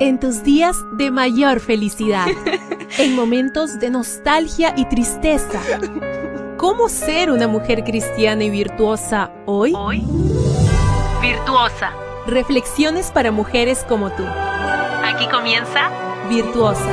En tus días de mayor felicidad, en momentos de nostalgia y tristeza. ¿Cómo ser una mujer cristiana y virtuosa hoy? Hoy, virtuosa. Reflexiones para mujeres como tú. Aquí comienza Virtuosa.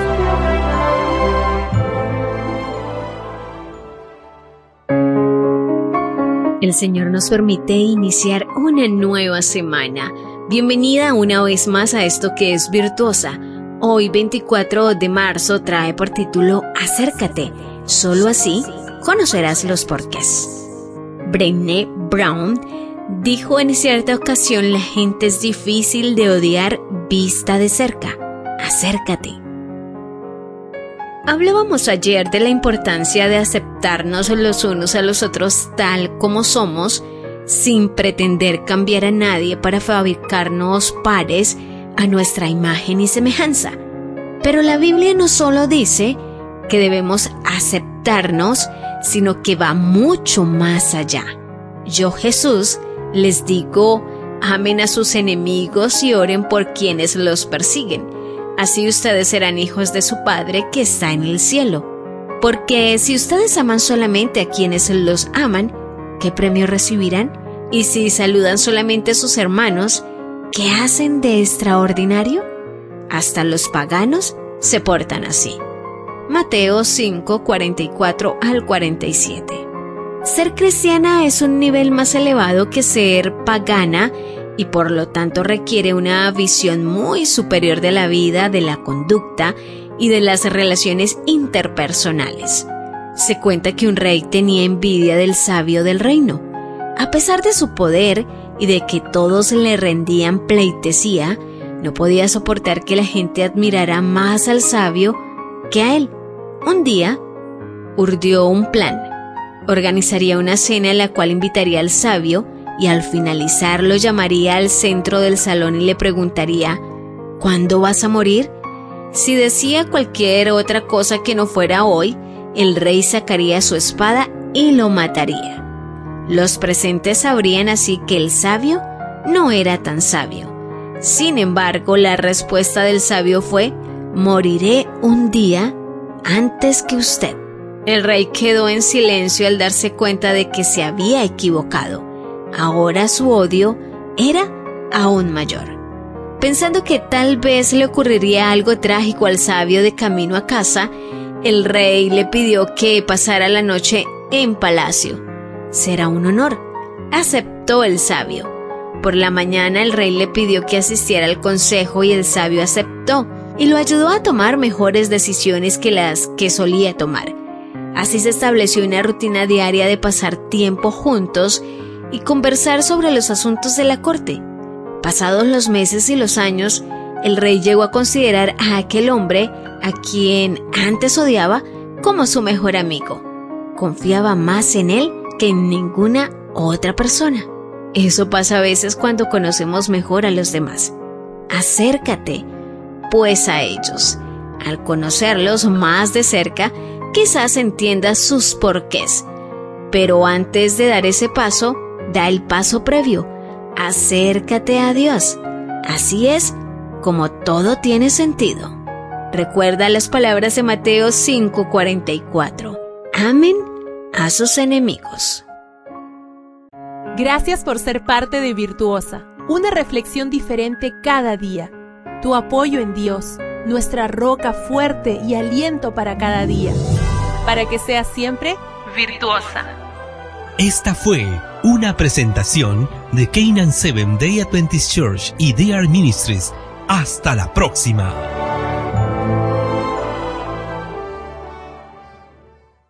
El Señor nos permite iniciar una nueva semana. Bienvenida una vez más a esto que es Virtuosa. Hoy 24 de marzo trae por título Acércate. Solo así conocerás los porqués. Brené Brown dijo en cierta ocasión la gente es difícil de odiar vista de cerca. Acércate. Hablábamos ayer de la importancia de aceptarnos los unos a los otros tal como somos, sin pretender cambiar a nadie para fabricarnos pares a nuestra imagen y semejanza. Pero la Biblia no solo dice que debemos aceptarnos, sino que va mucho más allá. Yo Jesús les digo, amen a sus enemigos y oren por quienes los persiguen Así ustedes serán hijos de su Padre que está en el cielo. Porque si ustedes aman solamente a quienes los aman, ¿qué premio recibirán? Y si saludan solamente a sus hermanos, ¿qué hacen de extraordinario? Hasta los paganos se portan así. Mateo 5, 44 al 47. Ser cristiana es un nivel más elevado que ser pagana y por lo tanto requiere una visión muy superior de la vida, de la conducta y de las relaciones interpersonales. Se cuenta que un rey tenía envidia del sabio del reino. A pesar de su poder y de que todos le rendían pleitesía, no podía soportar que la gente admirara más al sabio que a él. Un día, urdió un plan. Organizaría una cena en la cual invitaría al sabio y al finalizar lo llamaría al centro del salón y le preguntaría, ¿Cuándo vas a morir? Si decía cualquier otra cosa que no fuera hoy, el rey sacaría su espada y lo mataría. Los presentes sabrían así que el sabio no era tan sabio. Sin embargo, la respuesta del sabio fue, moriré un día antes que usted. El rey quedó en silencio al darse cuenta de que se había equivocado. Ahora su odio era aún mayor. Pensando que tal vez le ocurriría algo trágico al sabio de camino a casa, el rey le pidió que pasara la noche en palacio. Será un honor. Aceptó el sabio. Por la mañana el rey le pidió que asistiera al consejo y el sabio aceptó y lo ayudó a tomar mejores decisiones que las que solía tomar. Así se estableció una rutina diaria de pasar tiempo juntos y conversar sobre los asuntos de la corte. Pasados los meses y los años, el rey llegó a considerar a aquel hombre, a quien antes odiaba, como su mejor amigo. Confiaba más en él que en ninguna otra persona. Eso pasa a veces cuando conocemos mejor a los demás. Acércate, pues, a ellos. Al conocerlos más de cerca, quizás entiendas sus porqués. Pero antes de dar ese paso, da el paso previo, acércate a Dios. Así es como todo tiene sentido. Recuerda las palabras de Mateo 5:44. Amen a sus enemigos. Gracias por ser parte de Virtuosa, una reflexión diferente cada día. Tu apoyo en Dios, nuestra roca fuerte y aliento para cada día. Para que seas siempre virtuosa. Esta fue una presentación de Canaan Seven Day Adventist Church y DR Ministries. Hasta la próxima.